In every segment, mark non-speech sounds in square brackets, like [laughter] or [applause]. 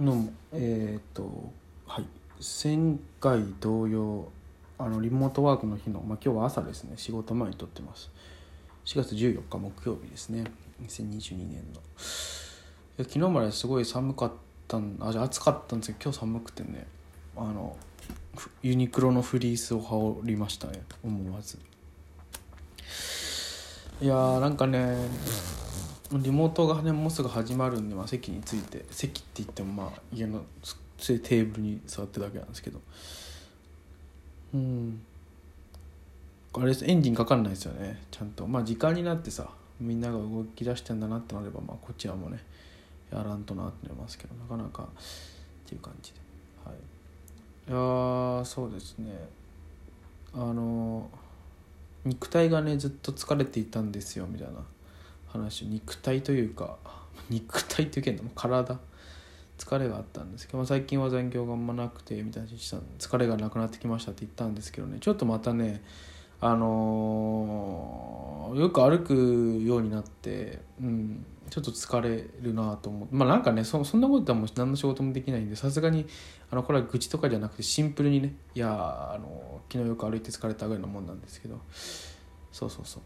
のえっ、とはい前回同様あのリモートワークの日の、まあ、今日は朝ですね仕事前に撮ってます。4月14日木曜日ですね。2022年の。昨日まですごい寒かったんあじゃ暑かったんですけど今日寒くてねあのユニクロのフリースを羽織りましたね思わず。いやーなんかねリモートがねもうすぐ始まるんで、まあ、席について席って言ってもまあ家のテーブルに座ってるだけなんですけど。うん。あれですエンジンかかんないですよねちゃんと。まあ時間になってさみんなが動き出してんだなってなればまあこちらもねやらんとなってなりますけどなかなかっていう感じで。はい。いやそうですね。あの肉体がねずっと疲れていたんですよみたいな。話肉体というか [laughs] 肉体っていうけども体。疲れがあったんですけど、最近は残業があんまなくてみたいなした疲れがなくなってきましたって言ったんですけどね。ちょっとまたねあのーよく歩くようになって、うん、ちょっと疲れるなと思って。まあなんかねそそんなことはもう何の仕事もできないんでさすがにあのこれは愚痴とかじゃなくてシンプルにねいやあの昨日よく歩いて疲れたぐらいのもんなんですけど。そうそうそう。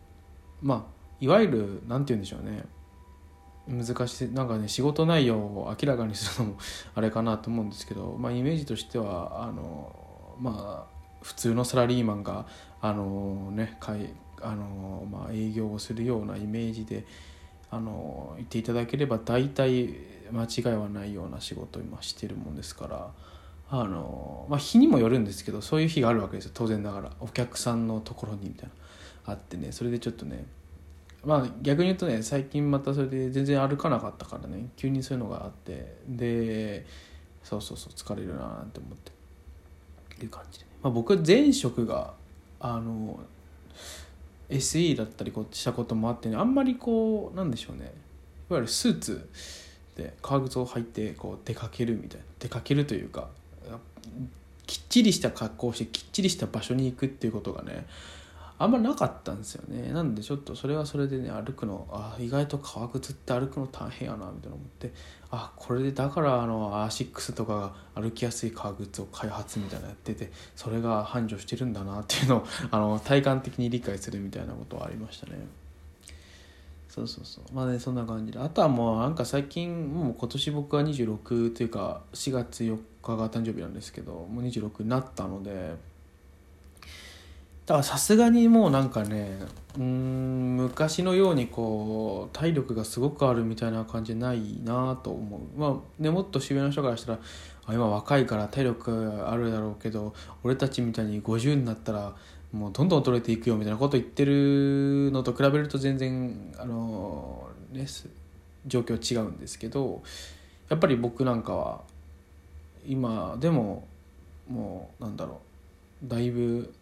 まあいわゆるなんて言うんでしょうね。難しいなんかね仕事内容を明らかにするのも [laughs] あれかなと思うんですけど、まあ、イメージとしてはあのまあ普通のサラリーマンがあのねかいあの、まあ、営業をするようなイメージであの言っていただければ大体間違いはないような仕事を今してるもんですからあの、まあ、日にもよるんですけどそういう日があるわけですよ。当然ながら。お客さんのところにみたいな。あってね。それでちょっとねまあ逆に言うとね最近またそれで全然歩かなかったからね。急にそういうのがあって。でそうそうそう疲れるななんて思って。っていう感じでね、まあ、僕前職があの SE だったりこうしたこともあってね。あんまりこうなんでしょうね。いわゆるスーツで革靴を履いてこう出かけるみたいな。出かけるというかきっちりした格好をしてきっちりした場所に行くっていうことがねあんまなかったんですよね。なんでちょっとそれはそれでね歩くのあ意外と革靴って歩くの大変やなみたいな思ってあこれでだからあのアーシックスとかが歩きやすい革靴を開発みたいなやっててそれが繁盛してるんだなっていうのをあの体感的に理解するみたいなことはありましたね。そうそうそう。まあねそんな感じで。あとはもうなんか最近もう今年僕は26というか4月4日が誕生日なんですけどもう26になったのでだからさすがにもうなんかねうん昔のようにこう体力がすごくあるみたいな感じないなと思う。まあねもっと渋谷の人からしたらあ今若いから体力あるだろうけど俺たちみたいに50になったらもうどんどん衰えていくよみたいなこと言ってるのと比べると全然あのね状況違うんですけどやっぱり僕なんかは今でももうなんだろうだいぶ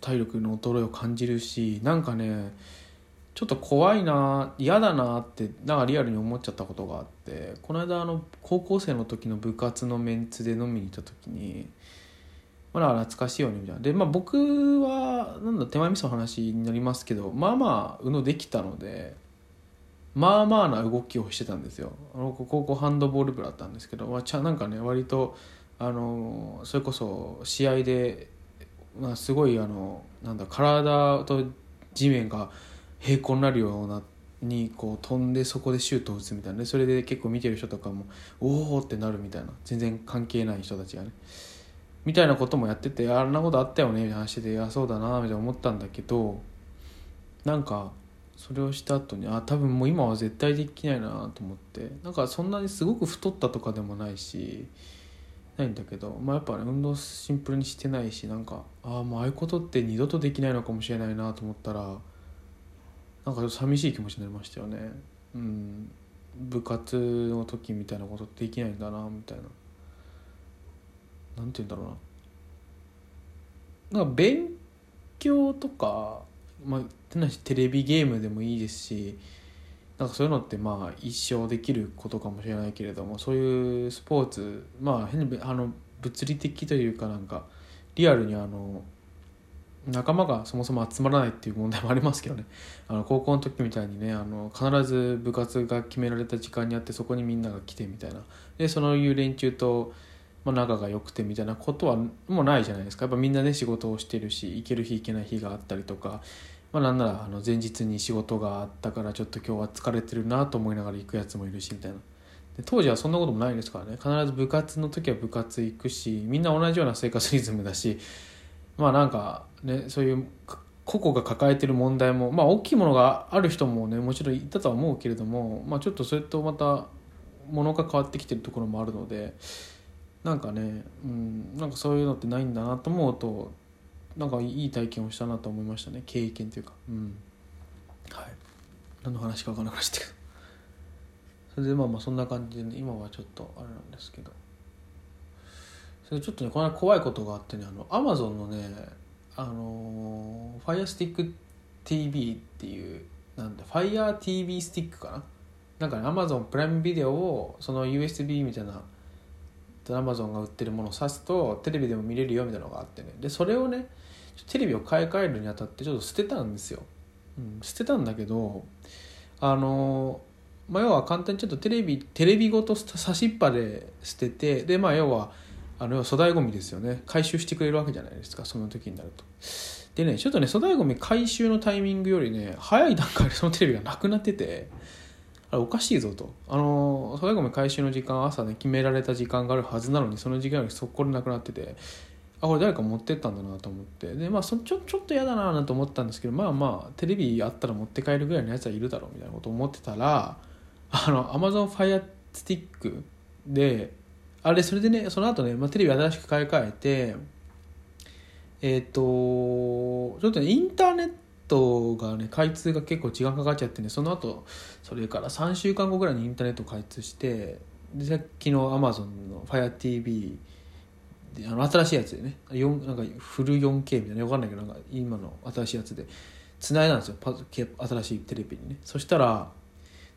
体力の衰えを感じるしなんかねちょっと怖いな嫌だなってなんかリアルに思っちゃったことがあってこの間あの高校生の時の部活のメンツで飲みに行った時にまあ懐かしいよねみたいな。でまあ僕はなんだ手前味噌の話になりますけどまあまあ宇野できたのでまあまあな動きをしてたんですよ。あの高校ハンドボール部だったんですけど、まあ、ちゃなんかね割とあのそれこそ試合でまあ、すごいあのなんだ体と地面が平行になるようなにこう飛んでそこでシュートを打つみたいなそれで結構見てる人とかもおおってなるみたいな全然関係ない人たちがね。みたいなこともやっててあんなことあったよねみたいな話であそうだなみたいな。思ったんだけどなんかそれをした後にあ多分もう今は絶対できないなと思って。なんかそんなにすごく太ったとかでもないしないんだけど、まあ、やっぱ、ね、運動シンプルにしてないしなんかああもうああいうことって二度とできないのかもしれないなと思ったらなんか寂しい気持ちになりましたよね。うん。部活の時みたいなことできないんだなみたいな。なんて言うんだろうな。なんか勉強とかまあテレビゲームでもいいですしなんかそういうのってまあ一生できることかもしれないけれどもそういうスポーツまあ変にあの物理的というかなんかリアルにあの仲間がそもそも集まらないっていう問題もありますけどね。あの高校の時みたいにねあの必ず部活が決められた時間にあってそこにみんなが来てみたいな。でそのいう連中と、まあ、仲が良くてみたいなことはもうないじゃないですか。やっぱみんなね仕事をしてるし行ける日行けない日があったりとか、まあ、なんならあの前日に仕事があったからちょっと今日は疲れてるなと思いながら行くやつもいるしみたいな。で当時はそんなこともないですからね必ず部活の時は部活行くしみんな同じような生活リズムだしまあなんかねそういう個々が抱えてる問題もまあ大きいものがある人もねもちろんいたとは思うけれどもまあちょっとそれとまたものが変わってきてるところもあるのでなんかねうんなんかそういうのってないんだなと思うとなんかいい体験をしたなと思いましたね。経験というか。うん。はい。何の話か分からなくなっちゃったけど。それでまあまあそんな感じで、ね、今はちょっとあれなんですけど。それちょっとねこの怖いことがあってねあのアマゾンのねあの FirestickTV っていうなんだ FireTV スティックかな？なんかね Amazon プライムビデオをその USB みたいな Amazon が売ってるものを挿すとテレビでも見れるよみたいなのがあってね。でそれをねテレビを買い替えるにあたってちょっと捨てたんですよ、うん、捨てたんだけどあのまあ、要は簡単にちょっとテレビテレビごと差しっぱで捨ててでまあ要はあの粗大ごみですよね。回収してくれるわけじゃないですかその時になると。でねちょっとね粗大ごみ回収のタイミングよりね早い段階で [laughs] そのテレビがなくなっててあれおかしいぞと。あの粗大ごみ回収の時間朝ね決められた時間があるはずなのにその時間よりそこでなくなっててあこれ誰か持ってったんだなと思って。でまあそちょちょっと嫌だななんて思ったんですけどまあまあテレビあったら持って帰るぐらいのやつはいるだろうみたいなこと思ってたらあの Amazon Fire Stick であれそれでねその後ね、まあ、テレビ新しく買い替えてえっ、ー、とちょっとねインターネットがね開通が結構時間かかっちゃってねその後それから3週間後ぐらいにインターネット開通してでさっきの Amazon の FireTV あの新しいやつでね。なんかフル 4K みたいな分かんないけどなんか今の新しいやつで。つないだんですよ。パ新しいテレビにね。そしたら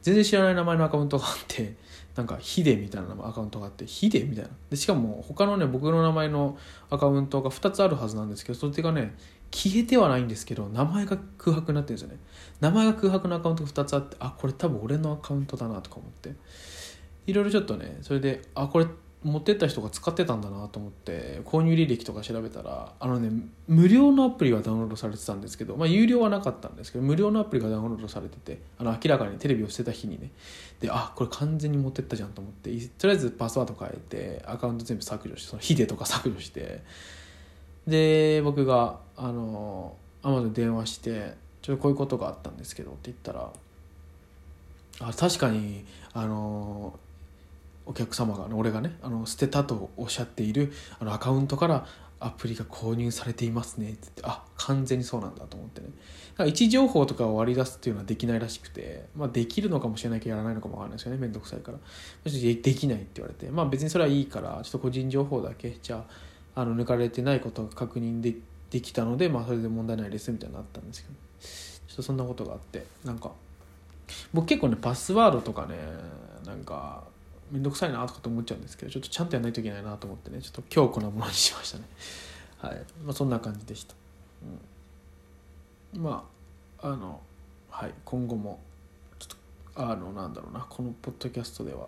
全然知らない名前のアカウントがあってなんかヒデみたいなアカウントがあってヒデみたいな。でしかも他のね僕の名前のアカウントが2つあるはずなんですけどそれがね消えてはないんですけど名前が空白になってるんですよね。名前が空白のアカウントが2つあってあこれ多分俺のアカウントだなとか思って。いろいろちょっとねそれであこれ持ってった人が使ってたんだなと思って購入履歴とか調べたらあのね無料のアプリはダウンロードされてたんですけどまあ有料はなかったんですけど無料のアプリがダウンロードされててあの明らかにテレビを捨てた日にね。であこれ完全に持ってったじゃんと思ってとりあえずパスワード変えてアカウント全部削除してそのヒデとか削除して。で僕があのアマゾンに電話してちょっとこういうことがあったんですけどって言ったらあ確かにあのお客様が俺がねあの捨てたとおっしゃっているあのアカウントからアプリが購入されていますねって言ってあ完全にそうなんだと思ってね。だから位置情報とかを割り出すっていうのはできないらしくて、まあ、できるのかもしれないけどやらないのかもわかんないですよねめんどくさいから。できないって言われてまあ別にそれはいいからちょっと個人情報だけじゃああの抜かれてないことが確認でできたのでまあそれで問題ないですみたいになったんですけど。ちょっとそんなことがあってなんか僕結構ねパスワードとかねなんか面倒くさいなとかと思っちゃうんですけどちょっとちゃんとやらないといけないなと思ってねちょっと強固なものにしましたねはいまあそんな感じでした、うん、まああのはい今後もちょっとあのなんだろうなこのポッドキャストでは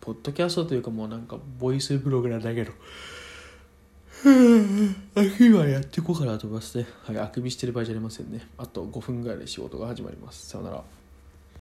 ポッドキャストというかもうなんかボイスブログなんだけどあくびはやっていこうかなと思いますね。はい、あくびしてる場合じゃありませんね。あと5分ぐらいで仕事が始まります。さよなら。